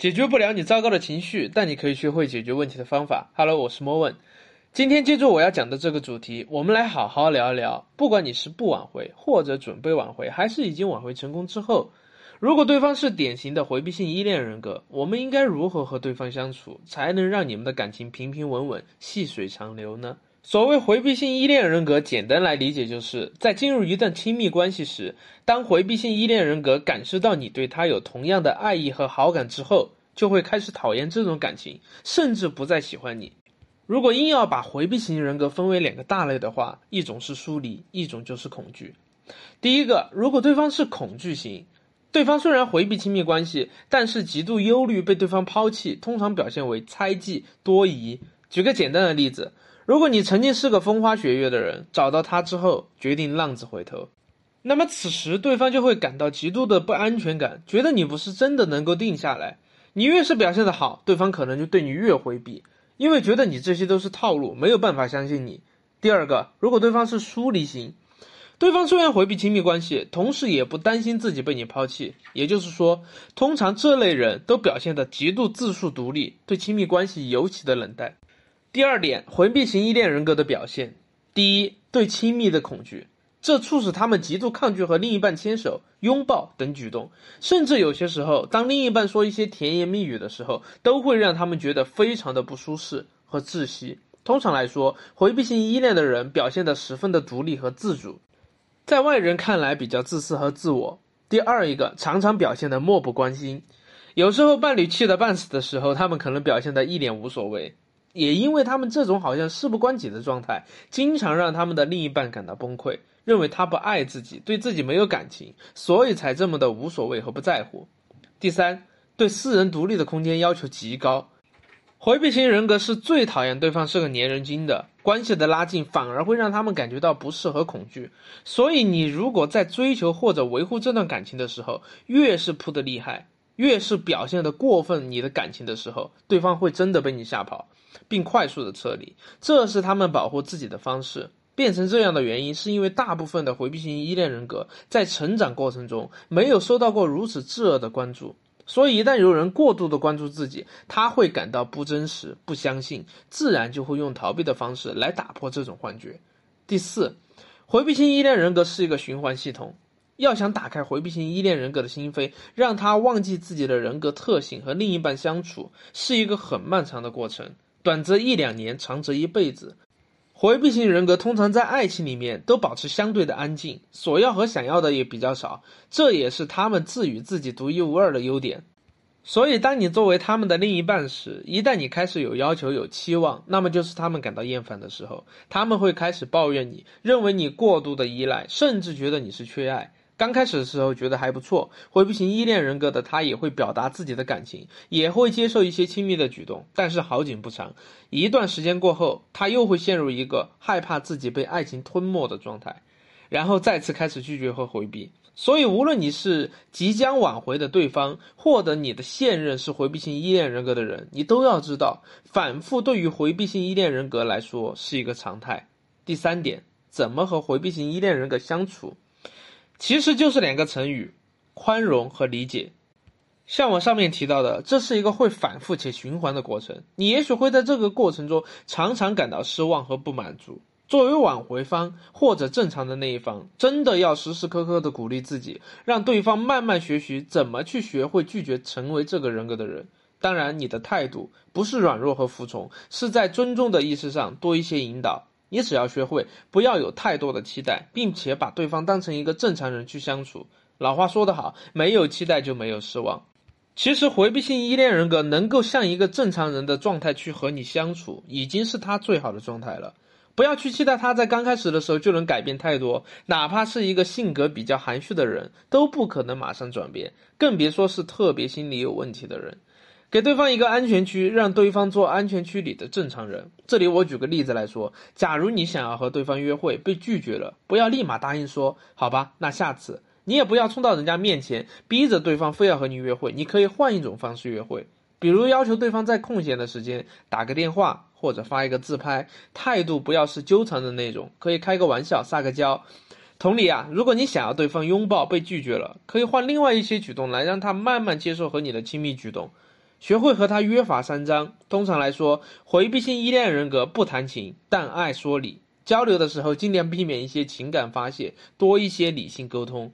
解决不了你糟糕的情绪，但你可以学会解决问题的方法。Hello，我是莫问。今天接住我要讲的这个主题，我们来好好聊一聊。不管你是不挽回，或者准备挽回，还是已经挽回成功之后，如果对方是典型的回避性依恋人格，我们应该如何和对方相处，才能让你们的感情平平稳稳、细水长流呢？所谓回避性依恋人格，简单来理解，就是在进入一段亲密关系时，当回避性依恋人格感受到你对他有同样的爱意和好感之后，就会开始讨厌这种感情，甚至不再喜欢你。如果硬要把回避型人格分为两个大类的话，一种是疏离，一种就是恐惧。第一个，如果对方是恐惧型，对方虽然回避亲密关系，但是极度忧虑被对方抛弃，通常表现为猜忌、多疑。举个简单的例子。如果你曾经是个风花雪月的人，找到他之后决定浪子回头，那么此时对方就会感到极度的不安全感，觉得你不是真的能够定下来。你越是表现的好，对方可能就对你越回避，因为觉得你这些都是套路，没有办法相信你。第二个，如果对方是疏离型，对方虽然回避亲密关系，同时也不担心自己被你抛弃，也就是说，通常这类人都表现得极度自述独立，对亲密关系尤其的冷淡。第二点，回避型依恋人格的表现：第一，对亲密的恐惧，这促使他们极度抗拒和另一半牵手、拥抱等举动，甚至有些时候，当另一半说一些甜言蜜语的时候，都会让他们觉得非常的不舒适和窒息。通常来说，回避型依恋的人表现得十分的独立和自主，在外人看来比较自私和自我。第二一个，常常表现得漠不关心，有时候伴侣气得半死的时候，他们可能表现得一脸无所谓。也因为他们这种好像事不关己的状态，经常让他们的另一半感到崩溃，认为他不爱自己，对自己没有感情，所以才这么的无所谓和不在乎。第三，对私人独立的空间要求极高，回避型人格是最讨厌对方是个粘人精的，关系的拉近反而会让他们感觉到不适和恐惧。所以你如果在追求或者维护这段感情的时候，越是扑得厉害。越是表现的过分，你的感情的时候，对方会真的被你吓跑，并快速的撤离。这是他们保护自己的方式。变成这样的原因，是因为大部分的回避型依恋人格在成长过程中没有受到过如此炙热的关注，所以一旦有人过度的关注自己，他会感到不真实、不相信，自然就会用逃避的方式来打破这种幻觉。第四，回避型依恋人格是一个循环系统。要想打开回避型依恋人格的心扉，让他忘记自己的人格特性和另一半相处，是一个很漫长的过程，短则一两年，长则一辈子。回避型人格通常在爱情里面都保持相对的安静，索要和想要的也比较少，这也是他们自诩自己独一无二的优点。所以，当你作为他们的另一半时，一旦你开始有要求、有期望，那么就是他们感到厌烦的时候。他们会开始抱怨你，认为你过度的依赖，甚至觉得你是缺爱。刚开始的时候觉得还不错，回避型依恋人格的他也会表达自己的感情，也会接受一些亲密的举动。但是好景不长，一段时间过后，他又会陷入一个害怕自己被爱情吞没的状态，然后再次开始拒绝和回避。所以，无论你是即将挽回的对方，或者你的现任是回避型依恋人格的人，你都要知道，反复对于回避型依恋人格来说是一个常态。第三点，怎么和回避型依恋人格相处？其实就是两个成语：宽容和理解。像我上面提到的，这是一个会反复且循环的过程。你也许会在这个过程中常常感到失望和不满足。作为挽回方或者正常的那一方，真的要时时刻刻的鼓励自己，让对方慢慢学习怎么去学会拒绝，成为这个人格的人。当然，你的态度不是软弱和服从，是在尊重的意识上多一些引导。你只要学会不要有太多的期待，并且把对方当成一个正常人去相处。老话说得好，没有期待就没有失望。其实回避性依恋人格能够像一个正常人的状态去和你相处，已经是他最好的状态了。不要去期待他在刚开始的时候就能改变太多，哪怕是一个性格比较含蓄的人，都不可能马上转变，更别说是特别心理有问题的人。给对方一个安全区，让对方做安全区里的正常人。这里我举个例子来说，假如你想要和对方约会被拒绝了，不要立马答应说好吧，那下次你也不要冲到人家面前逼着对方非要和你约会，你可以换一种方式约会，比如要求对方在空闲的时间打个电话或者发一个自拍，态度不要是纠缠的那种，可以开个玩笑撒个娇。同理啊，如果你想要对方拥抱被拒绝了，可以换另外一些举动来让他慢慢接受和你的亲密举动。学会和他约法三章。通常来说，回避性依恋人格不谈情，但爱说理。交流的时候尽量避免一些情感发泄，多一些理性沟通。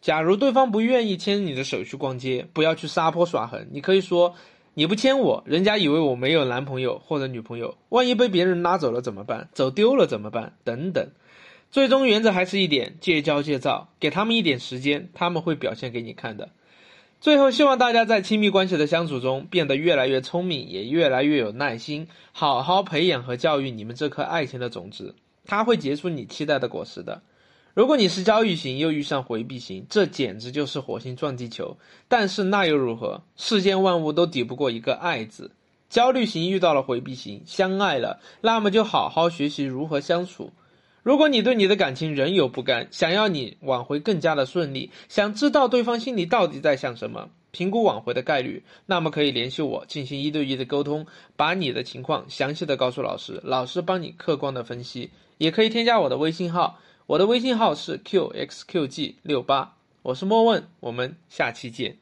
假如对方不愿意牵你的手去逛街，不要去撒泼耍横。你可以说：“你不牵我，人家以为我没有男朋友或者女朋友，万一被别人拉走了怎么办？走丢了怎么办？等等。”最终原则还是一点：戒骄戒躁，给他们一点时间，他们会表现给你看的。最后，希望大家在亲密关系的相处中变得越来越聪明，也越来越有耐心，好好培养和教育你们这颗爱情的种子，它会结出你期待的果实的。如果你是焦虑型又遇上回避型，这简直就是火星撞地球。但是那又如何？世间万物都抵不过一个爱字。焦虑型遇到了回避型，相爱了，那么就好好学习如何相处。如果你对你的感情仍有不甘，想要你挽回更加的顺利，想知道对方心里到底在想什么，评估挽回的概率，那么可以联系我进行一对一的沟通，把你的情况详细的告诉老师，老师帮你客观的分析。也可以添加我的微信号，我的微信号是 qxqg 六八，我是莫问，我们下期见。